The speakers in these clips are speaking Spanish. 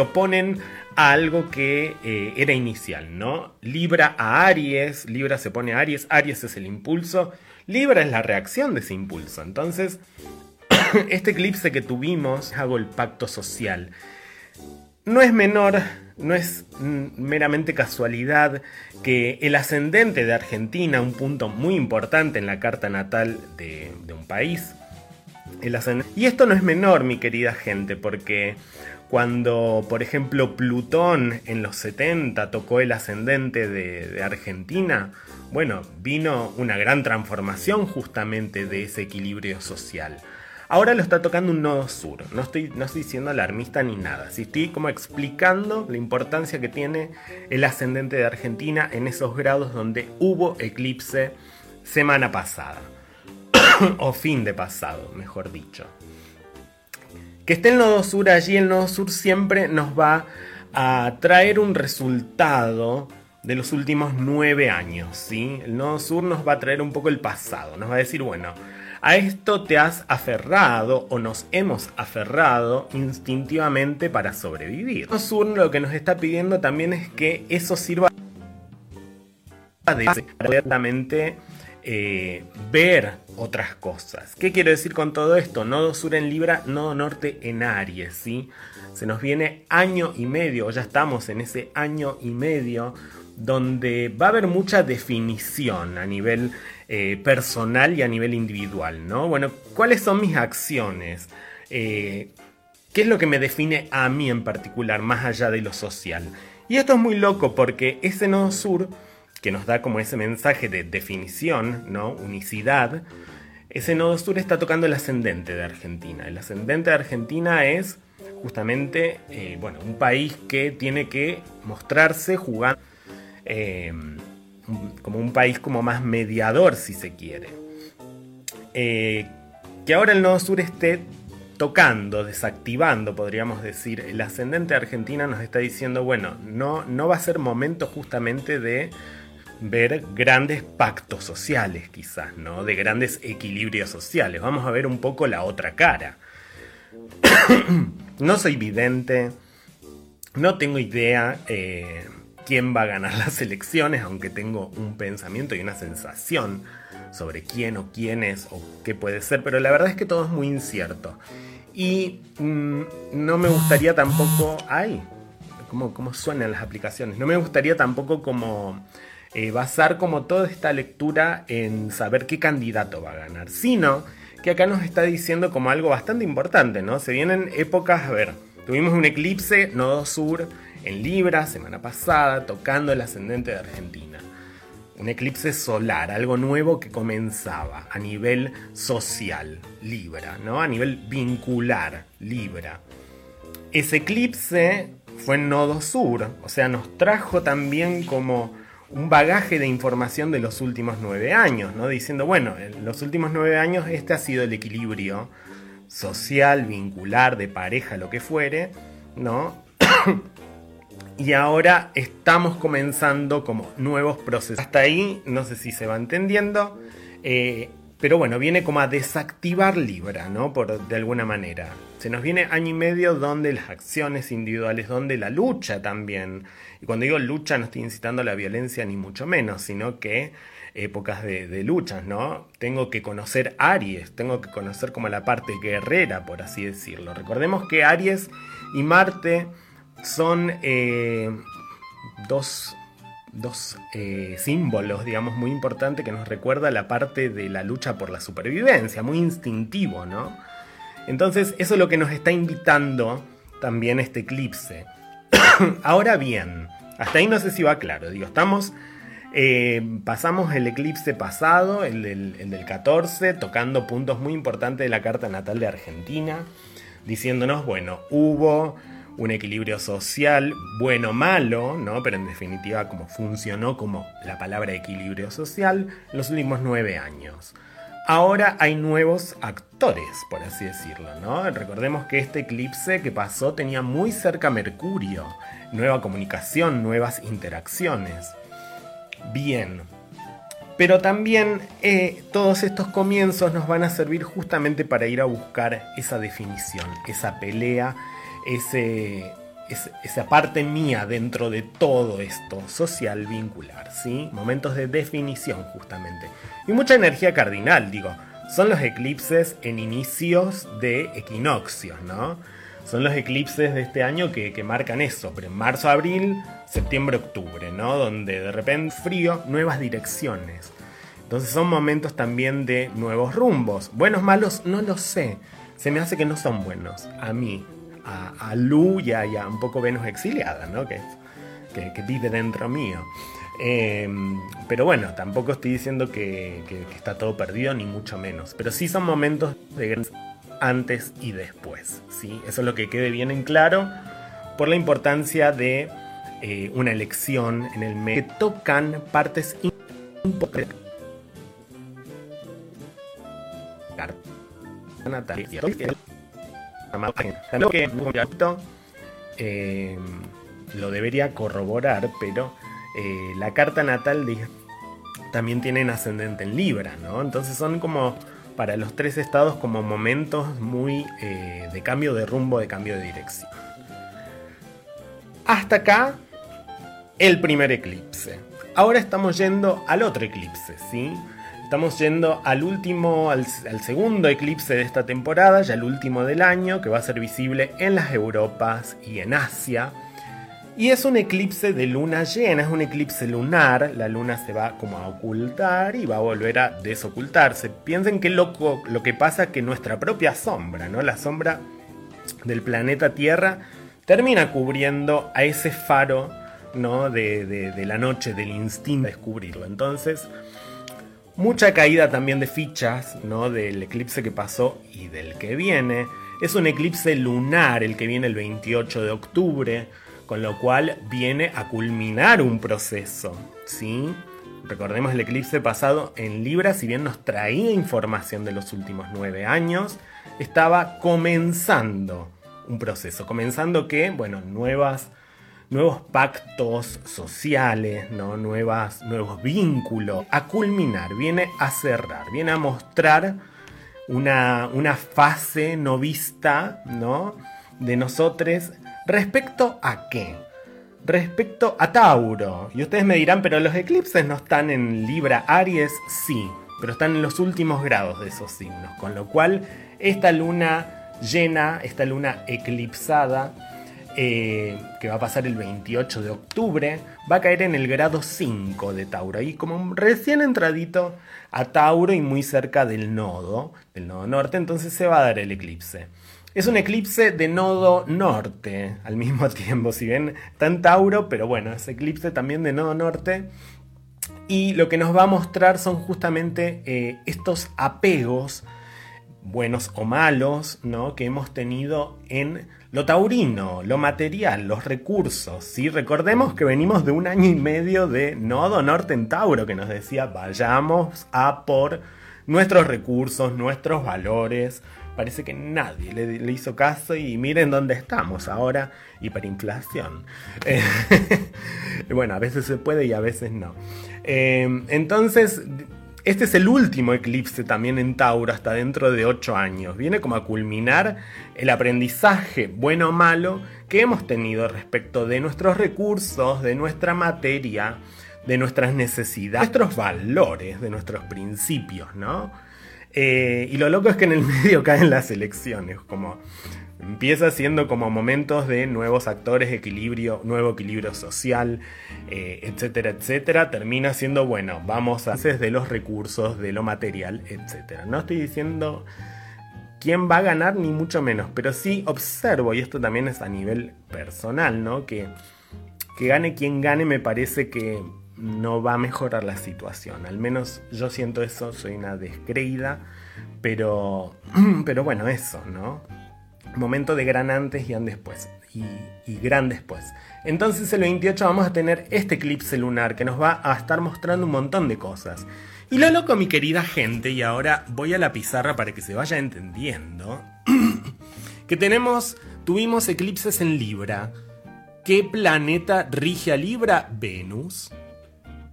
oponen a algo que eh, era inicial, ¿no? Libra a Aries, Libra se pone a Aries, Aries es el impulso, Libra es la reacción de ese impulso. Entonces, este eclipse que tuvimos, hago el pacto social, no es menor, no es meramente casualidad que el ascendente de Argentina, un punto muy importante en la carta natal de, un país, y esto no es menor, mi querida gente, porque cuando, por ejemplo, Plutón en los 70 tocó el ascendente de, Argentina, bueno, vino una gran transformación justamente de ese equilibrio social. Ahora lo está tocando un nodo sur. No estoy, no estoy siendo alarmista ni nada. Si estoy como explicando la importancia que tiene el ascendente de Argentina en esos grados donde hubo eclipse semana pasada. o fin de pasado, mejor dicho. Que esté el nodo sur allí, el nodo sur siempre nos va a traer un resultado de los últimos nueve años, ¿sí? El nodo sur nos va a traer un poco el pasado, nos va a decir, bueno, a esto te has aferrado o nos hemos aferrado instintivamente para sobrevivir. El nodo sur lo que nos está pidiendo también es que eso sirva de eh, ver otras cosas. ¿Qué quiero decir con todo esto? Nodo sur en Libra, nodo norte en Aries, ¿sí? Se nos viene año y medio, ya estamos en ese año y medio donde va a haber mucha definición a nivel eh, personal y a nivel individual, ¿no? Bueno, ¿cuáles son mis acciones? Eh, ¿Qué es lo que me define a mí en particular, más allá de lo social? Y esto es muy loco porque ese nodo sur que nos da como ese mensaje de definición, ¿no? Unicidad, ese nodo sur está tocando el ascendente de Argentina. El ascendente de Argentina es justamente, eh, bueno, un país que tiene que mostrarse jugando eh, como un país como más mediador, si se quiere. Eh, que ahora el nodo sur esté tocando, desactivando, podríamos decir, el ascendente de Argentina nos está diciendo, bueno, no, no va a ser momento justamente de ver grandes pactos sociales, quizás, ¿no? De grandes equilibrios sociales. Vamos a ver un poco la otra cara. no soy vidente, no tengo idea eh, quién va a ganar las elecciones, aunque tengo un pensamiento y una sensación sobre quién o quién es o qué puede ser, pero la verdad es que todo es muy incierto. Y mm, no me gustaría tampoco... ¡Ay! ¿Cómo, ¿Cómo suenan las aplicaciones? No me gustaría tampoco como eh, basar como toda esta lectura en saber qué candidato va a ganar, sino que acá nos está diciendo como algo bastante importante, ¿no? Se vienen épocas, a ver, tuvimos un eclipse nodo sur en Libra semana pasada, tocando el ascendente de Argentina. Un eclipse solar, algo nuevo que comenzaba a nivel social, Libra, ¿no? A nivel vincular, Libra. Ese eclipse fue en nodo sur, o sea, nos trajo también como un bagaje de información de los últimos nueve años, ¿no? Diciendo, bueno, en los últimos nueve años este ha sido el equilibrio social, vincular, de pareja, lo que fuere, ¿no? y ahora estamos comenzando como nuevos procesos. Hasta ahí, no sé si se va entendiendo. Eh, pero bueno, viene como a desactivar Libra, ¿no? Por, de alguna manera. Se nos viene año y medio donde las acciones individuales, donde la lucha también. Y cuando digo lucha no estoy incitando a la violencia ni mucho menos, sino que épocas de, luchas, ¿no? Tengo que conocer Aries, tengo que conocer como la parte guerrera, por así decirlo. Recordemos que Aries y Marte son eh, dos dos eh, símbolos, digamos, muy importantes que nos recuerda la parte de la lucha por la supervivencia, muy instintivo, ¿no? Entonces, eso es lo que nos está invitando también este eclipse. Ahora bien, hasta ahí no sé si va claro, digo, estamos... Eh, pasamos el eclipse pasado, el del, el del 14, tocando puntos muy importantes de la carta natal de Argentina, diciéndonos, bueno, hubo un equilibrio social bueno malo, ¿no? Pero en definitiva como funcionó como la palabra equilibrio social los últimos nueve años. Ahora hay nuevos actores, por así decirlo, ¿no? Recordemos que este eclipse que pasó tenía muy cerca Mercurio, nueva comunicación, nuevas interacciones. Bien, pero también eh, todos estos comienzos nos van a servir justamente para ir a buscar esa definición, esa pelea ese, esa parte mía dentro de todo esto social vincular, ¿sí? Momentos de definición justamente. Y mucha energía cardinal, digo. Son los eclipses en inicios de equinoccios, ¿no? Son los eclipses de este año que, que marcan eso, pero en marzo, abril, septiembre, octubre, ¿no? Donde de repente frío, nuevas direcciones. Entonces son momentos también de nuevos rumbos. Buenos, malos, no lo sé. Se me hace que no son buenos. A mí, a, Lu y a, un poco Venus exiliada, ¿no? Que, que, vive dentro mío. Em, pero bueno, tampoco estoy diciendo que, está todo perdido, ni mucho menos. Pero sí son momentos de antes y después. ¿sí? Eso es lo que quede bien en claro por la importancia de eh, una elección en el medio que tocan partes importantes eh, lo debería corroborar, pero eh, la carta natal también tiene ascendente en Libra, ¿no? Entonces son como para los tres estados como momentos muy eh, de cambio de rumbo, de cambio de dirección. Hasta acá el primer eclipse. Ahora estamos yendo al otro eclipse, ¿sí? Estamos yendo al último, al, segundo eclipse de esta temporada, ya el último del año, que va a ser visible en las Europas y en Asia. Y es un eclipse de luna llena, es un eclipse lunar, la luna se va como a ocultar y va a volver a desocultarse. Piensen qué loco lo que pasa que nuestra propia sombra, ¿no? La sombra del planeta Tierra termina cubriendo a ese faro, ¿no? De, de la noche, del instinto de descubrirlo. Entonces, Mucha caída también de fichas, ¿no? Del eclipse que pasó y del que viene. Es un eclipse lunar el que viene el 28 de octubre, con lo cual viene a culminar un proceso, ¿sí? Recordemos el eclipse pasado en Libra, si bien nos traía información de los últimos nueve años, estaba comenzando un proceso, comenzando que, bueno, nuevas nuevos pactos sociales, ¿no? Nuevas, nuevos vínculos, a culminar, viene a cerrar, viene a mostrar una, una fase no vista ¿no? de nosotros respecto a qué. Respecto a Tauro. Y ustedes me dirán, pero los eclipses no están en Libra Aries, sí, pero están en los últimos grados de esos signos. Con lo cual, esta luna llena, esta luna eclipsada, eh, que va a pasar el 28 de octubre, va a caer en el grado 5 de Tauro. Y como recién entradito a Tauro y muy cerca del nodo, del nodo norte, entonces se va a dar el eclipse. Es un eclipse de nodo norte al mismo tiempo, si bien está en Tauro, pero bueno, es eclipse también de nodo norte. Y lo que nos va a mostrar son justamente eh, estos apegos, buenos o malos, ¿no? que hemos tenido en lo taurino, lo material, los recursos. ¿sí? Recordemos que venimos de un año y medio de Nodo Norte en Tauro que nos decía vayamos a por nuestros recursos, nuestros valores. Parece que nadie le, hizo caso y miren dónde estamos ahora, hiperinflación. bueno, a veces se puede y a veces no. Eh, entonces, este es el último eclipse también en Tauro hasta dentro de 8 años. Viene como a culminar el aprendizaje, bueno o malo, que hemos tenido respecto de nuestros recursos, de nuestra materia, de nuestras necesidades, nuestros valores, de nuestros principios, ¿no? Eh, y lo loco es que en el medio caen las elecciones, como Empieza siendo como momentos de nuevos actores, equilibrio, nuevo equilibrio social, eh, etcétera, etcétera. Termina siendo, bueno, vamos a hacer de los recursos, de lo material, etcétera. No estoy diciendo quién va a ganar, ni mucho menos, pero sí observo, y esto también es a nivel personal, ¿no? Que, que gane quien gane me parece que no va a mejorar la situación. Al menos yo siento eso, soy una descreída, pero, pero bueno, eso, ¿no? momento de gran antes y gran después. Y, gran después. Entonces el 28 vamos a tener este eclipse lunar que nos va a estar mostrando un montón de cosas. Y lo loco, mi querida gente, y ahora voy a la pizarra para que se vaya entendiendo, que tenemos, tuvimos eclipses en Libra. ¿Qué planeta rige a Libra? Venus.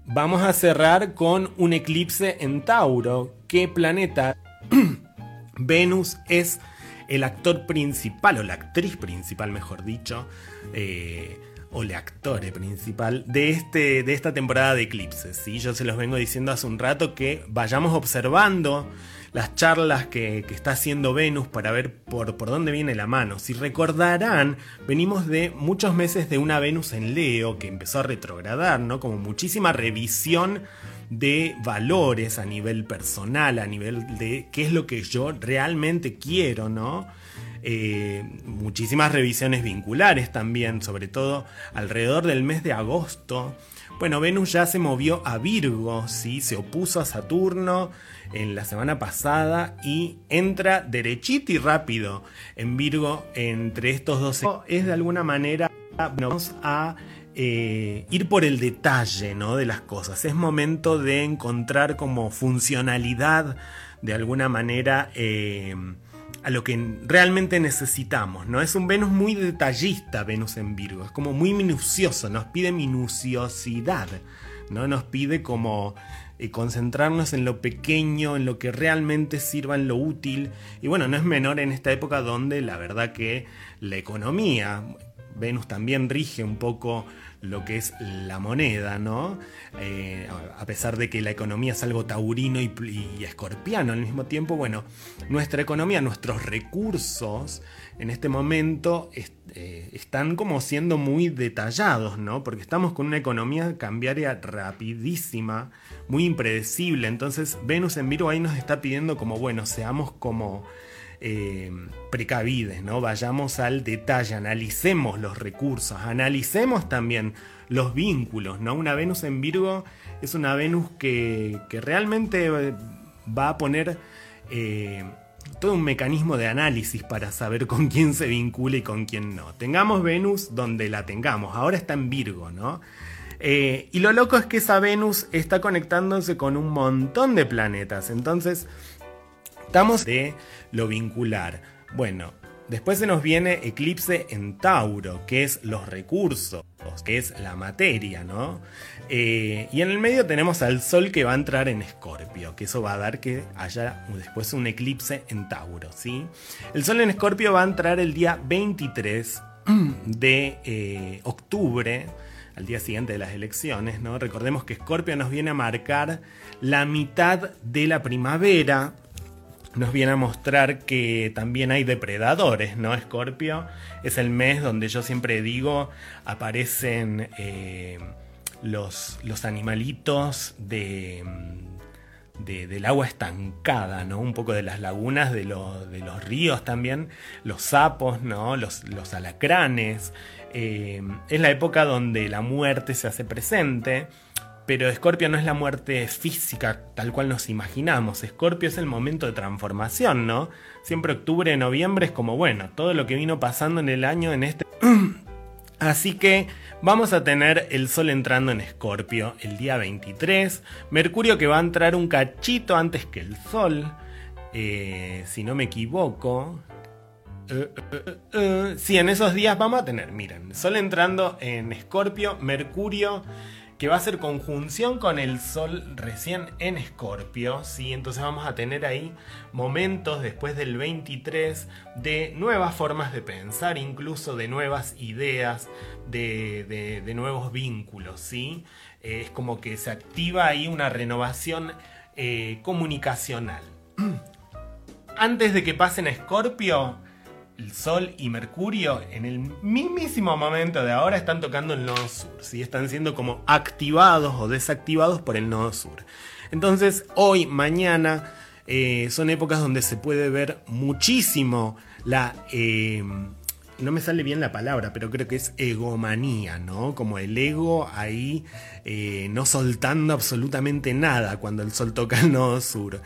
Vamos a cerrar con un eclipse en Tauro. ¿Qué planeta? Venus es el actor principal, o la actriz principal, mejor dicho, eh, o el actor principal de, este, de esta temporada de eclipses. ¿sí? Yo se los vengo diciendo hace un rato que vayamos observando las charlas que, está haciendo Venus para ver por, por dónde viene la mano. Si recordarán, venimos de muchos meses de una Venus en Leo que empezó a retrogradar, ¿no? Como muchísima revisión de valores a nivel personal, a nivel de qué es lo que yo realmente quiero, ¿no? Eh, muchísimas revisiones vinculares también, sobre todo alrededor del mes de agosto. Bueno, Venus ya se movió a Virgo, ¿sí? se opuso a Saturno, en la semana pasada y entra derechito y rápido en Virgo entre estos dos. Es de alguna manera, vamos a eh, ir por el detalle ¿no? de las cosas. Es momento de encontrar como funcionalidad de alguna manera eh, a lo que realmente necesitamos. ¿no? Es un Venus muy detallista, Venus en Virgo. Es como muy minucioso, nos pide minuciosidad. ¿no? Nos pide como y concentrarnos en lo pequeño, en lo que realmente sirva, en lo útil. Y bueno, no es menor en esta época donde la verdad que la economía, Venus también rige un poco lo que es la moneda, ¿no? Eh, a pesar de que la economía es algo taurino y, escorpiano al mismo tiempo, bueno, nuestra economía, nuestros recursos en este momento eh, están como siendo muy detallados, ¿no? Porque estamos con una economía cambiaria rapidísima, muy impredecible. Entonces Venus en Virgo ahí nos está pidiendo como, bueno, seamos como eh, precavides, ¿no? Vayamos al detalle, analicemos los recursos, analicemos también los vínculos, ¿no? Una Venus en Virgo es una Venus que, realmente va a poner... Eh, todo un mecanismo de análisis para saber con quién se vincula y con quién no. Tengamos Venus donde la tengamos, ahora está en Virgo, ¿no? Eh, y lo loco es que esa Venus está conectándose con un montón de planetas, entonces estamos de lo vincular. Bueno, después se nos viene eclipse en Tauro, que es los recursos, que es la materia, ¿no? Eh, y en el medio tenemos al Sol que va a entrar en Escorpio, que eso va a dar que haya después un eclipse en Tauro, ¿sí? El Sol en Escorpio va a entrar el día 23 de eh, octubre, al día siguiente de las elecciones, ¿no? Recordemos que Escorpio nos viene a marcar la mitad de la primavera, nos viene a mostrar que también hay depredadores, ¿no? Escorpio es el mes donde yo siempre digo aparecen... Eh, los, los animalitos de, del agua estancada, ¿no? Un poco de las lagunas, de, de los ríos también, los sapos, ¿no? Los, los alacranes. Eh, es la época donde la muerte se hace presente. Pero Escorpio no es la muerte física tal cual nos imaginamos. Escorpio es el momento de transformación, ¿no? Siempre octubre, noviembre es como, bueno, todo lo que vino pasando en el año en este... Así que vamos a tener el Sol entrando en Escorpio el día 23, Mercurio que va a entrar un cachito antes que el Sol, eh, si no me equivoco. Eh, eh, sí, en esos días vamos a tener, miren, Sol entrando en Escorpio, Mercurio que va a ser conjunción con el Sol recién en Escorpio, ¿sí? Entonces vamos a tener ahí momentos después del 23 de nuevas formas de pensar, incluso de nuevas ideas, de, nuevos vínculos, ¿sí? Eh, es como que se activa ahí una renovación eh, comunicacional. Antes de que pasen a Escorpio, el Sol y Mercurio en el mismísimo momento de ahora están tocando el nodo sur, ¿sí? están siendo como activados o desactivados por el nodo sur. Entonces hoy, mañana, eh, son épocas donde se puede ver muchísimo la... Eh, no me sale bien la palabra, pero creo que es egomanía, ¿no? Como el ego ahí eh, no soltando absolutamente nada cuando el sol toca el nodo sur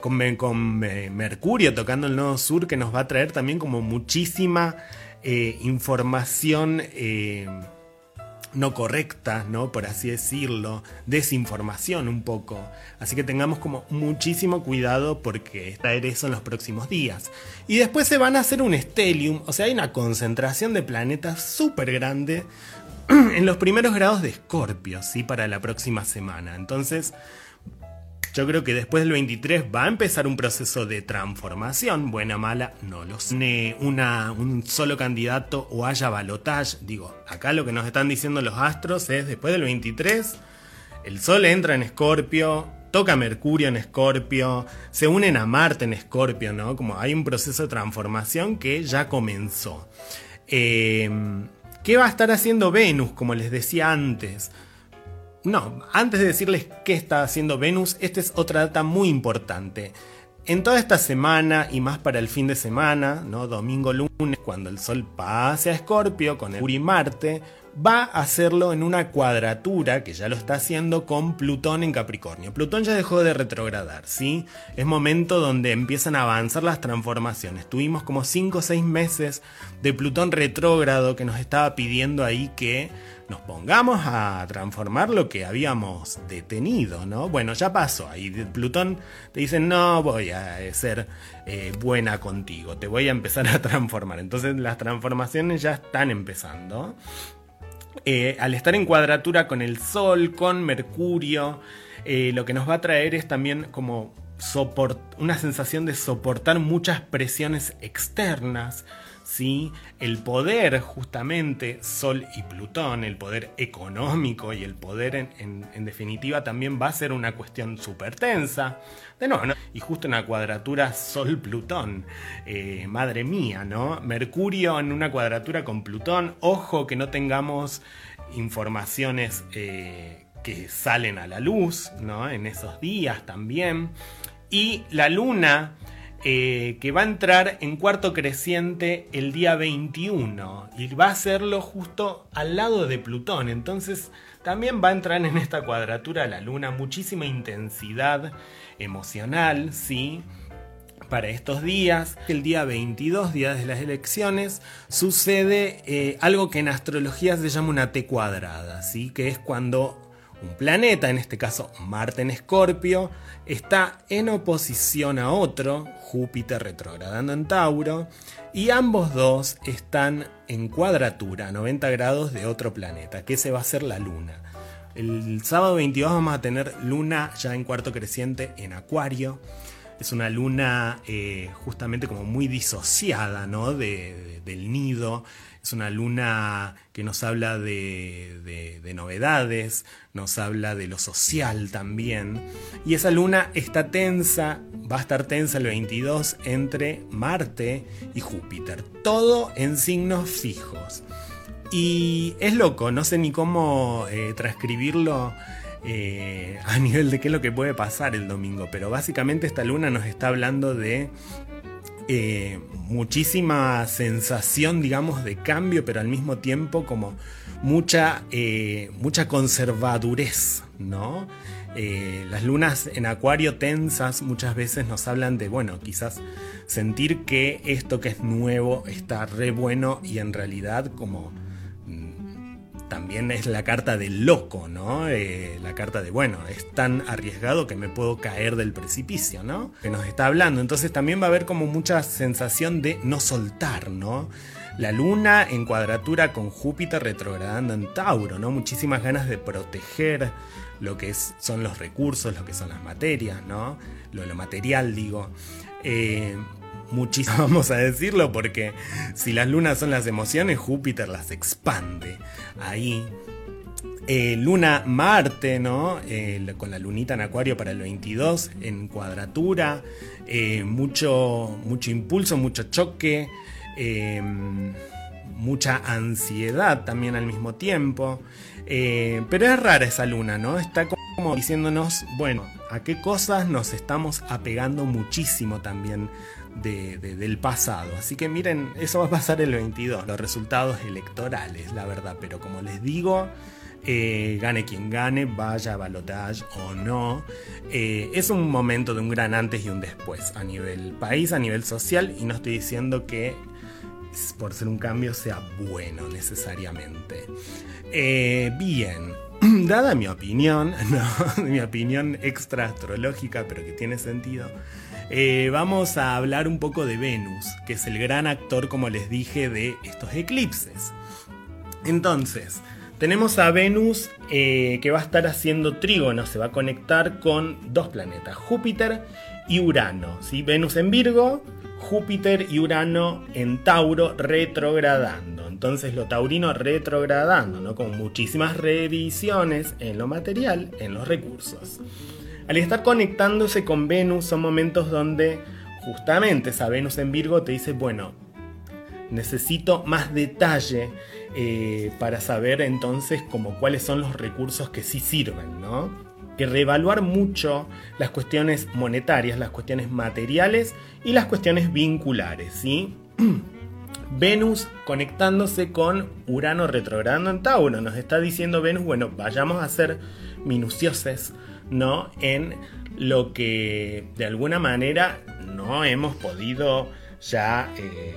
con, Mercurio tocando el nodo sur que nos va a traer también como muchísima eh, información eh, no correcta, ¿no? Por así decirlo, desinformación un poco. Así que tengamos como muchísimo cuidado porque traer eso en los próximos días. Y después se van a hacer un stellium, o sea, hay una concentración de planetas súper grande en los primeros grados de Escorpio, ¿sí? Para la próxima semana. Entonces, Yo creo que después del 23 va a empezar un proceso de transformación, buena mala, no lo sé. Un solo candidato o haya balotage. Digo, acá lo que nos están diciendo los astros es después del 23, el Sol entra en Escorpio, toca Mercurio en Escorpio, se unen a Marte en Escorpio, ¿no? Como hay un proceso de transformación que ya comenzó. Em, ¿Qué va a estar haciendo Venus, como les decía antes? No, antes de decirles qué está haciendo Venus, esta es otra data muy importante. En toda esta semana y más para el fin de semana, ¿no? domingo, lunes, cuando el Sol pase a Escorpio con el y Marte, va a hacerlo en una cuadratura que ya lo está haciendo con Plutón en Capricornio. Plutón ya dejó de retrogradar, ¿sí? Es momento donde empiezan a avanzar las transformaciones. Tuvimos como 5 o 6 meses de Plutón retrógrado que nos estaba pidiendo ahí que nos pongamos a transformar lo que habíamos detenido, ¿no? Bueno, ya pasó. Ahí Plutón te dice, no voy a ser eh, buena contigo, te voy a empezar a transformar. Entonces las transformaciones ya están empezando. Eh, al estar en cuadratura con el Sol, con Mercurio, eh, lo que nos va a traer es también como una sensación de soportar muchas presiones externas, ¿sí? El poder, justamente, Sol y Plutón, el poder económico y el poder en, definitiva también va a ser una cuestión súper tensa. De nuevo, ¿no? Y justo una cuadratura Sol-Plutón. Eh, madre mía, ¿no? Mercurio en una cuadratura con Plutón. Ojo que no tengamos informaciones eh, que salen a la luz, ¿no? En esos días también. Y la luna eh, que va a entrar en cuarto creciente el día 21 y va a hacerlo justo al lado de Plutón. Entonces también va a entrar en esta cuadratura la luna muchísima intensidad emocional, ¿sí? Para estos días, el día 22, días de las elecciones, sucede eh, algo que en astrología se llama una T cuadrada, ¿sí? Que es cuando un planeta, en este caso Marte en Escorpio, está en oposición a otro, Júpiter retrogradando en Tauro, y ambos dos están en cuadratura, 90 grados de otro planeta, que ese va a ser la Luna. El sábado 22 vamos a tener Luna ya en cuarto creciente en Acuario. Es una luna eh, justamente como muy disociada ¿no? del nido es una luna que nos habla de, novedades, nos habla de lo social también. Y esa luna está tensa, va a estar tensa el 22 entre Marte y Júpiter. Todo en signos fijos. Y es loco, no sé ni cómo eh, transcribirlo eh, a nivel de qué es lo que puede pasar el domingo, pero básicamente esta luna nos está hablando de eh, muchísima sensación, digamos, de cambio, pero al mismo tiempo como mucha, eh, mucha conservadurez, ¿no? Eh, las lunas en acuario tensas muchas veces nos hablan de, bueno, quizás sentir que esto que es nuevo está re bueno y en realidad como también es la carta del loco, ¿no? Eh, la carta de, bueno, es tan arriesgado que me puedo caer del precipicio, ¿no? Que nos está hablando. Entonces también va a haber como mucha sensación de no soltar, ¿no? La luna en cuadratura con Júpiter retrogradando en Tauro, ¿no? Muchísimas ganas de proteger lo que son los recursos, lo que son las materias, ¿no? Lo, lo material, digo. Eh, muchísimo, vamos a decirlo, porque si las lunas son las emociones, Júpiter las expande. Ahí. Eh, luna Marte, ¿no? Eh, con la lunita en Acuario para el 22, en cuadratura. Eh, mucho, mucho impulso, mucho choque. mucha ansiedad también al mismo tiempo. pero es rara esa luna, ¿no? Está como diciéndonos, bueno, a qué cosas nos estamos apegando muchísimo también del pasado. Así que miren, eso va a pasar el 22, los resultados electorales, la verdad. Pero como les digo, eh, gane quien gane, vaya a balotage o no, eh, es un momento de un gran antes y un después a nivel país, a nivel social, y no estoy diciendo que por ser un cambio sea bueno necesariamente. Eh, bien, dada mi opinión, mi opinión extra astrológica, pero que tiene sentido, eh, vamos a hablar un poco de Venus, que es el gran actor, como les dije, de estos eclipses. Entonces, Tenemos a Venus eh, que va a estar haciendo trígono, se va a conectar con dos planetas, Júpiter y Urano. ¿sí? Venus en Virgo, Júpiter y Urano en Tauro retrogradando. Entonces lo taurino retrogradando, ¿no? con muchísimas revisiones en lo material, en los recursos. Al estar conectándose con Venus son momentos donde justamente esa Venus en Virgo te dice, bueno, necesito más detalle eh, para saber entonces como cuáles son los recursos que sí sirven, ¿no? Que reevaluar mucho las cuestiones monetarias, las cuestiones materiales y las cuestiones vinculares, ¿sí? Venus conectándose con Urano retrogradando en Tauro. Nos está diciendo Venus, bueno, vayamos a ser minuciosos, ¿no? En lo que de alguna manera no hemos podido ya eh,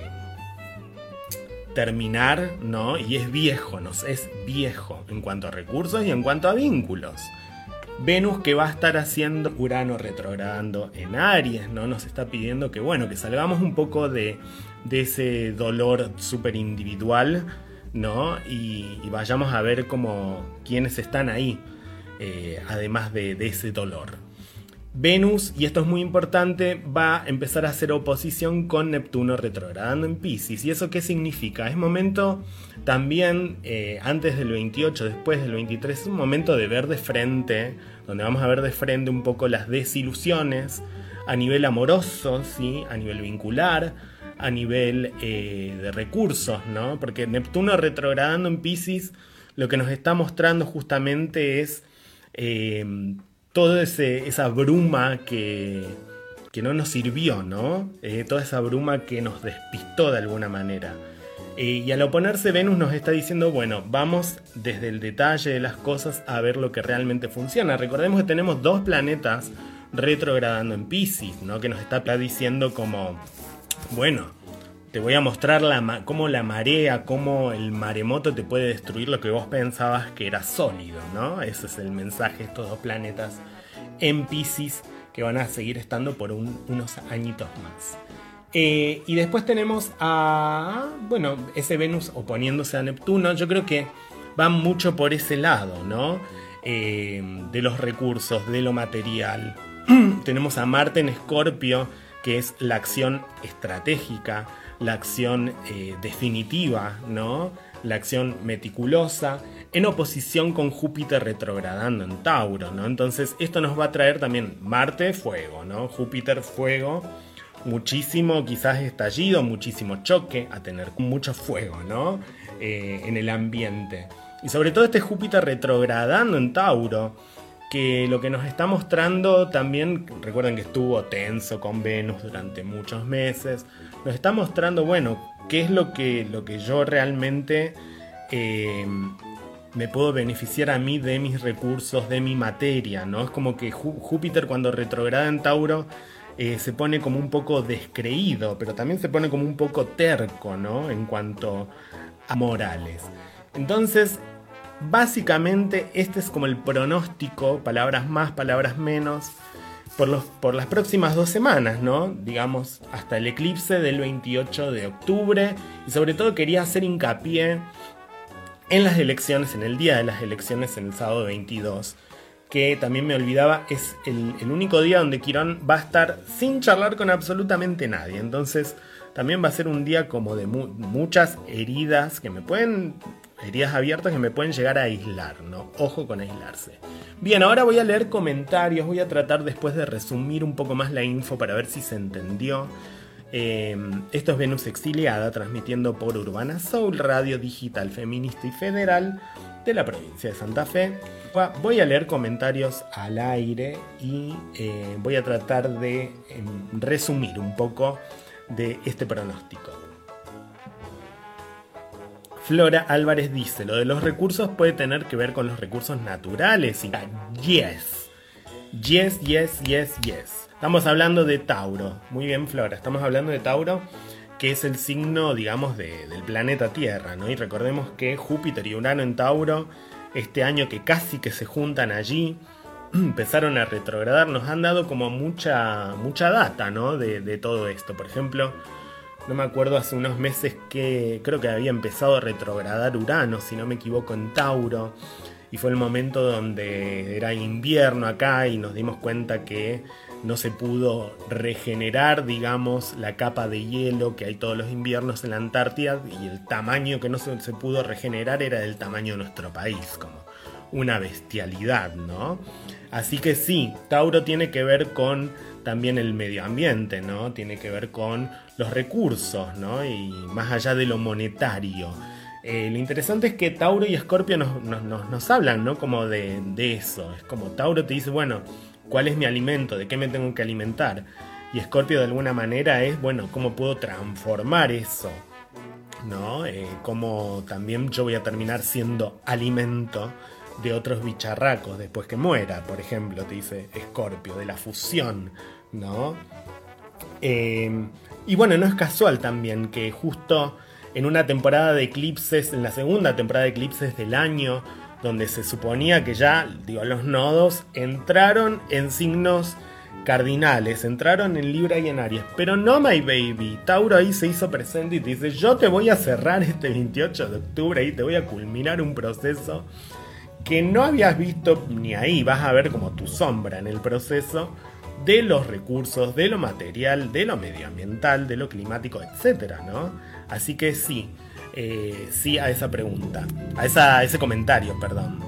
terminar, ¿no? Y es viejo, nos es viejo en cuanto a recursos y en cuanto a vínculos. Venus que va a estar haciendo Urano retrogradando en Aries, ¿no? Nos está pidiendo que, bueno, que salgamos un poco de, ese dolor súper individual, ¿no? Y, vayamos a ver como quiénes están ahí, eh, además de, ese dolor. Venus, y esto es muy importante, va a empezar a hacer oposición con Neptuno retrogradando en Pisces. ¿Y eso qué significa? Es momento también, eh, antes del 28, después del 23, es un momento de ver de frente, donde vamos a ver de frente un poco las desilusiones a nivel amoroso, ¿sí? a nivel vincular, a nivel eh, de recursos, ¿no? Porque Neptuno retrogradando en Pisces lo que nos está mostrando justamente es... Eh, toda esa bruma que, que, no nos sirvió, ¿no? Eh, toda esa bruma que nos despistó de alguna manera. Eh, y al oponerse Venus nos está diciendo, bueno, vamos desde el detalle de las cosas a ver lo que realmente funciona. Recordemos que tenemos dos planetas retrogradando en Pisces, ¿no? Que nos está diciendo como, bueno, te voy a mostrar cómo la marea, cómo el maremoto te puede destruir lo que vos pensabas que era sólido, ¿no? Ese es el mensaje de estos dos planetas en Pisces que van a seguir estando por unos añitos más. Eh, y después tenemos a, bueno, ese Venus oponiéndose a Neptuno. Yo creo que va mucho por ese lado, ¿no? Eh, de los recursos, de lo material. tenemos a Marte en Escorpio, que es la acción estratégica la acción eh, definitiva, ¿no? La acción meticulosa, en oposición con Júpiter retrogradando en Tauro, ¿no? Entonces esto nos va a traer también Marte, fuego, ¿no? Júpiter, fuego, muchísimo quizás estallido, muchísimo choque, a tener mucho fuego, ¿no? Eh, en el ambiente. Y sobre todo este Júpiter retrogradando en Tauro, que lo que nos está mostrando también, recuerden que estuvo tenso con Venus durante muchos meses, nos está mostrando, bueno, qué es lo que, lo que yo realmente eh, me puedo beneficiar a mí de mis recursos, de mi materia, ¿no? Es como que Júpiter cuando retrograda en Tauro eh, se pone como un poco descreído, pero también se pone como un poco terco, ¿no? En cuanto a morales. Entonces, Básicamente este es como el pronóstico, palabras más, palabras menos, por, los, por las próximas dos semanas, ¿no? Digamos, hasta el eclipse del 28 de octubre. Y sobre todo quería hacer hincapié en las elecciones, en el día de las elecciones, en el sábado 22. Que también me olvidaba, es el, el único día donde Quirón va a estar sin charlar con absolutamente nadie. Entonces, también va a ser un día como de muchas heridas que me pueden heridas abiertas que me pueden llegar a aislar, ¿no? Ojo con aislarse. Bien, ahora voy a leer comentarios, voy a tratar después de resumir un poco más la info para ver si se entendió. Eh, esto es Venus Exiliada, transmitiendo por Urbana Soul, radio digital feminista y federal de la provincia de Santa Fe. Voy a leer comentarios al aire y eh, voy a tratar de em, resumir un poco de este pronóstico. Flora Álvarez dice, lo de los recursos puede tener que ver con los recursos naturales. Y, yes. Yes, yes, yes, yes. Estamos hablando de Tauro. Muy bien, Flora. Estamos hablando de Tauro, que es el signo, digamos, del planeta Tierra, ¿no? Y recordemos que Júpiter y Urano en Tauro, este año que casi que se juntan allí, empezaron a retrogradar, nos han dado como mucha, mucha data, ¿no? De, de todo esto. Por ejemplo, no me acuerdo hace unos meses que creo que había empezado a retrogradar Urano, si no me equivoco, en Tauro. Y fue el momento donde era invierno acá y nos dimos cuenta que no se pudo regenerar, digamos, la capa de hielo que hay todos los inviernos en la Antártida y el tamaño que no se, pudo regenerar era del tamaño de nuestro país, como una bestialidad, ¿no? Así que sí, Tauro tiene que ver con también el medio ambiente, ¿no? Tiene que ver con los recursos, ¿no? Y más allá de lo monetario. Eh, lo interesante es que Tauro y Escorpio nos, hablan, ¿no? Como de, de, eso. Es como Tauro te dice, bueno, ¿cuál es mi alimento? ¿De qué me tengo que alimentar? Y Escorpio de alguna manera es, bueno, ¿cómo puedo transformar eso? ¿No? Eh, cómo también yo voy a terminar siendo alimento de otros bicharracos después que muera, por ejemplo, te dice Escorpio, de la fusión, ¿no? Eh, y bueno, no es casual también que justo en una temporada de eclipses, en la segunda temporada de eclipses del año, donde se suponía que ya, digo, los nodos entraron en signos cardinales, entraron en Libra y en Aries, pero no My Baby. Tauro ahí se hizo presente y te dice, yo te voy a cerrar este 28 de octubre y te voy a culminar un proceso que no habías visto ni ahí, vas a ver como tu sombra en el proceso de los recursos, de lo material, de lo medioambiental, de lo climático, etcétera, ¿no? Así que sí, eh, sí a esa pregunta, a, esa, a ese comentario, perdón.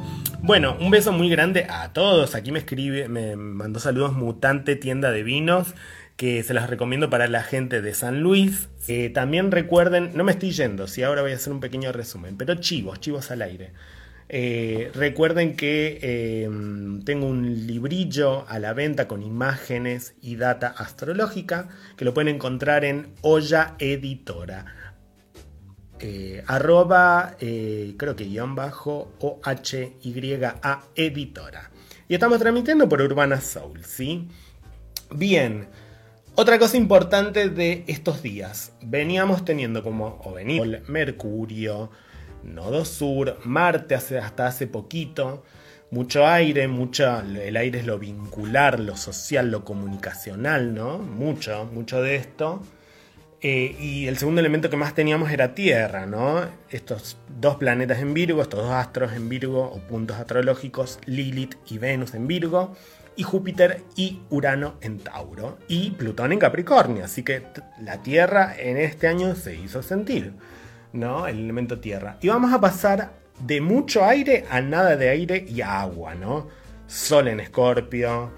Bueno, un beso muy grande a todos. Aquí me escribe, me mandó saludos Mutante Tienda de Vinos, que se las recomiendo para la gente de San Luis. Eh, también recuerden, no me estoy yendo, si ahora voy a hacer un pequeño resumen, pero chivos, chivos al aire. Eh, recuerden que eh, tengo un librillo a la venta con imágenes y data astrológica que lo pueden encontrar en Olla Editora. Eh, arroba, creo que guion bajo, o h y a editora. Y estamos transmitiendo por Urbana Soul, ¿sí? Bien, otra cosa importante de estos días. Veníamos teniendo como, o Mercurio, Nodo Sur, Marte hasta hace poquito, mucho aire, mucho, el aire es lo vincular, lo social, lo comunicacional, ¿no? Mucho, mucho de esto. Eh, y el segundo elemento que más teníamos era Tierra, ¿no? Estos dos planetas en Virgo, estos dos astros en Virgo o puntos astrológicos, Lilith y Venus en Virgo, y Júpiter y Urano en Tauro, y Plutón en Capricornio. Así que la Tierra en este año se hizo sentir. ¿No? El elemento tierra. Y vamos a pasar de mucho aire a nada de aire y agua, ¿no? Sol en Escorpio,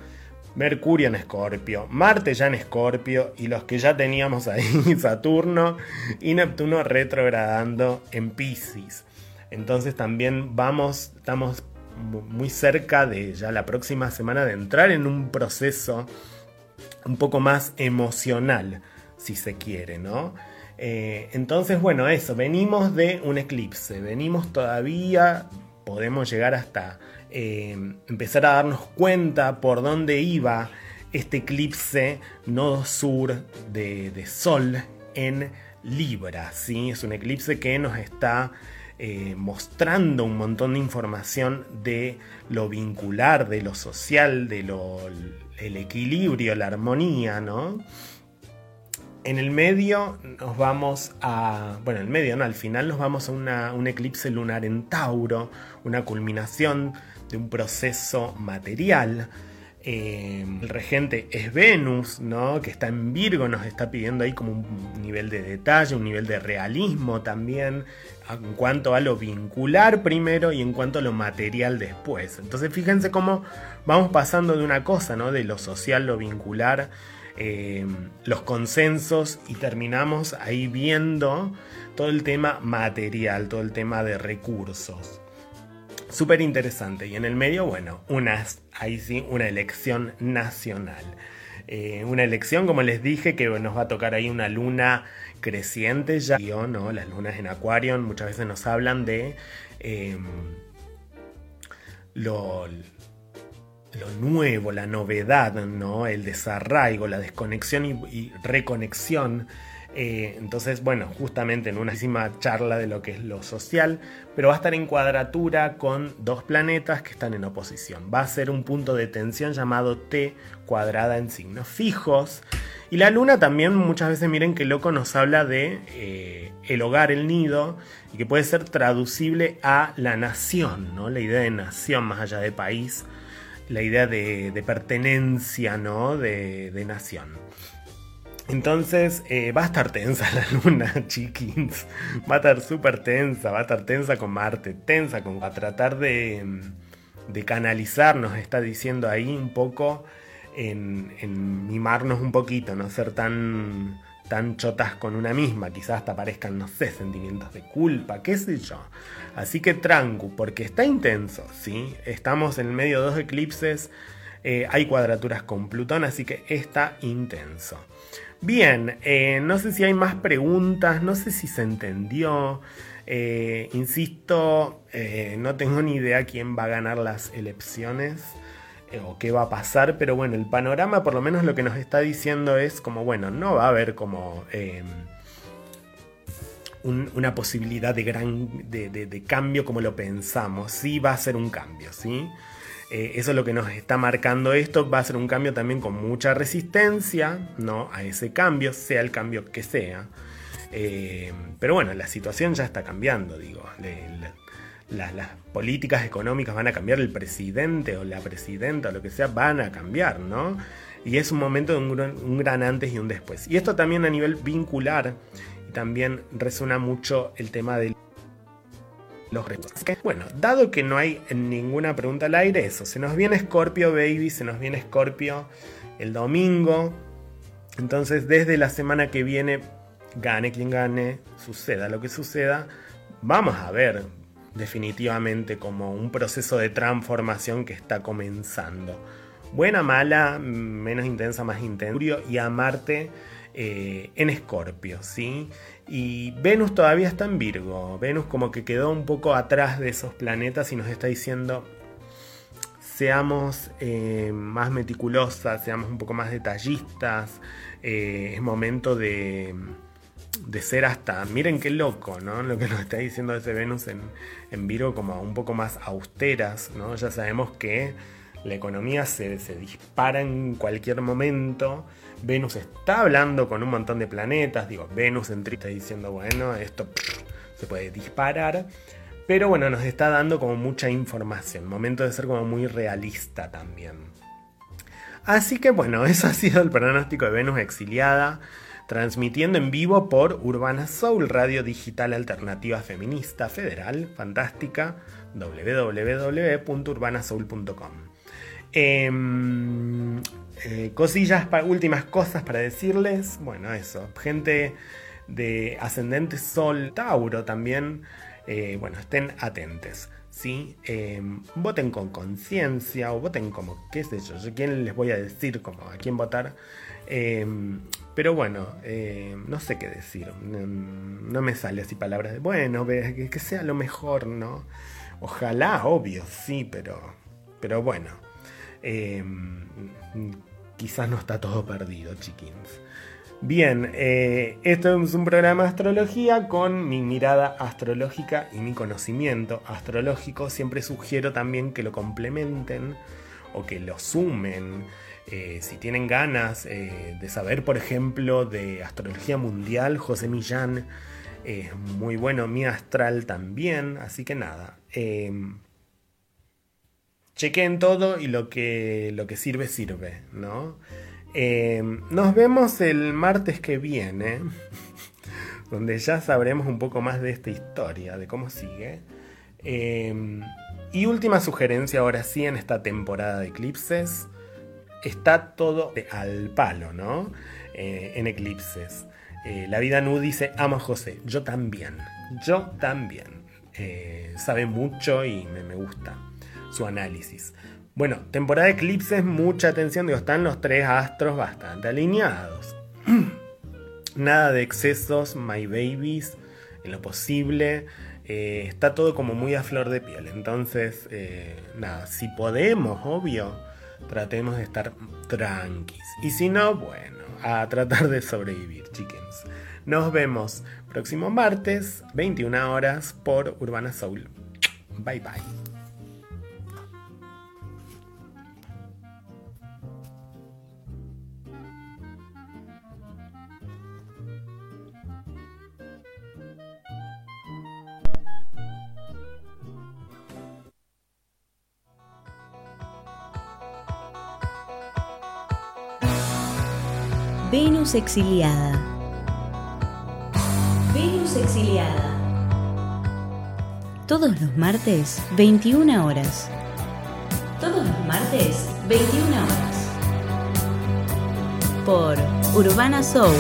Mercurio en Escorpio, Marte ya en Escorpio y los que ya teníamos ahí, Saturno y Neptuno retrogradando en Pisces. Entonces también vamos, estamos muy cerca de ya la próxima semana de entrar en un proceso un poco más emocional, si se quiere, ¿no? Eh, entonces, bueno, eso, venimos de un eclipse, venimos todavía, podemos llegar hasta eh, empezar a darnos cuenta por dónde iba este eclipse nodo sur de, Sol en Libra, ¿sí? Es un eclipse que nos está eh, mostrando un montón de información de lo vincular, de lo social, de lo el equilibrio, la armonía, ¿no? En el medio nos vamos a. Bueno, en el medio, no, al final nos vamos a un eclipse lunar en Tauro, una culminación de un proceso material. Eh, el regente es Venus, ¿no? que está en Virgo, nos está pidiendo ahí como un nivel de detalle, un nivel de realismo también, en cuanto a lo vincular primero y en cuanto a lo material después. Entonces fíjense cómo vamos pasando de una cosa, ¿no? de lo social, lo vincular, eh, los consensos y terminamos ahí viendo todo el tema material, todo el tema de recursos. Súper interesante. Y en el medio, bueno, una, ahí sí, una elección nacional. Eh, una elección, como les dije, que nos va a tocar ahí una luna creciente ya. ¿no? Las lunas en Acuario muchas veces nos hablan de eh, lo, lo nuevo, la novedad, ¿no? el desarraigo, la desconexión y, reconexión Eh, entonces, bueno, justamente en una charla de lo que es lo social, pero va a estar en cuadratura con dos planetas que están en oposición. Va a ser un punto de tensión llamado T cuadrada en signos fijos. Y la luna también muchas veces miren que loco nos habla de eh, el hogar, el nido, y que puede ser traducible a la nación, ¿no? La idea de nación más allá de país, la idea de, pertenencia, ¿no? De, nación. Entonces eh, va a estar tensa la luna, chiquins. Va a estar súper tensa, va a estar tensa con Marte, tensa con... A tratar de, de canalizar, nos está diciendo ahí un poco en, mimarnos un poquito, no ser tan, tan chotas con una misma, quizás hasta aparezcan, no sé, sentimientos de culpa, qué sé yo. Así que trancu, porque está intenso, ¿sí? Estamos en medio de dos eclipses, eh, hay cuadraturas con Plutón, así que está intenso. Bien, eh, no sé si hay más preguntas, no sé si se entendió. Eh, insisto, no tengo ni idea quién va a ganar las elecciones. Eh, o qué va a pasar, pero bueno, el panorama por lo menos lo que nos está diciendo es como, bueno, no va a haber como em, una posibilidad de gran de, cambio como lo pensamos, sí va a ser un cambio, ¿sí? Eh, eso es lo que nos está marcando esto, va a ser un cambio también con mucha resistencia, ¿no? A ese cambio, sea el cambio que sea. Eh, pero bueno, la situación ya está cambiando, digo las, políticas económicas van a cambiar, el presidente o la presidenta o lo que sea van a cambiar, ¿no? Y es un momento de un gran, antes y un después. Y esto también a nivel vincular, también resuena mucho el tema de los. Bueno, dado que no hay ninguna pregunta al aire, eso, se nos viene Scorpio Baby, se nos viene Scorpio el domingo. Entonces, desde la semana que viene, gane quien gane, suceda lo que suceda, vamos a ver definitivamente como un proceso de transformación que está comenzando. Buena, mala, menos intensa, más intensa. Y a Marte eh, en Escorpio, ¿sí? Y Venus todavía está en Virgo. Venus como que quedó un poco atrás de esos planetas y nos está diciendo, seamos eh, más meticulosas, seamos un poco más detallistas. Eh, es momento de de ser hasta, miren qué loco, ¿no? Lo que nos está diciendo ese Venus en, en Virgo como un poco más austeras, ¿no? Ya sabemos que la economía se, dispara en cualquier momento. Venus está hablando con un montón de planetas, digo, Venus en está diciendo, bueno, esto se puede disparar. Pero bueno, nos está dando como mucha información, momento de ser como muy realista también. Así que bueno, eso ha sido el pronóstico de Venus exiliada transmitiendo en vivo por Urbana Soul, radio digital alternativa feminista federal, fantástica, www.urbanasoul.com. Em, eh, cosillas, últimas cosas para decirles. Bueno, eso, gente de ascendente Sol Tauro también, eh, bueno, estén atentes. ¿sí? Em, voten con conciencia o voten como, qué sé yo, yo quién les voy a decir como a quién votar. Pero bueno, eh, no sé qué decir. No, me sale así palabras de, bueno, que, que, sea lo mejor, ¿no? Ojalá, obvio, sí, pero, pero bueno. Eh, quizás no está todo perdido, chiquins. Bien, eh, esto es un programa de astrología con mi mirada astrológica y mi conocimiento astrológico. Siempre sugiero también que lo complementen o que lo sumen eh, si tienen ganas eh, de saber, por ejemplo, de astrología mundial, José Millán es muy bueno, mi astral también, así que nada. Eh, chequen todo y lo que, lo que sirve, sirve, ¿no? nos vemos el martes que viene, donde ya sabremos un poco más de esta historia, de cómo sigue. y última sugerencia ahora sí en esta temporada de eclipses está todo al palo, ¿no? Eh, en eclipses. Eh, la vida nu dice, amo a José, yo también, yo también. Eh, sabe mucho y me, gusta su análisis. Bueno, temporada de eclipses, mucha atención, digo, están los tres astros bastante alineados. Nada de excesos, my babies, en lo posible. está todo como muy a flor de piel. Entonces, nada, si podemos, obvio, tratemos de estar tranquis. Y si no, bueno, a tratar de sobrevivir, chickens. Nos vemos próximo martes, 21 horas, por Urbana Soul. Bye bye. Venus exiliada. Venus exiliada. Todos los martes, 21 horas. Todos los martes, 21 horas. Por Urbana Soul.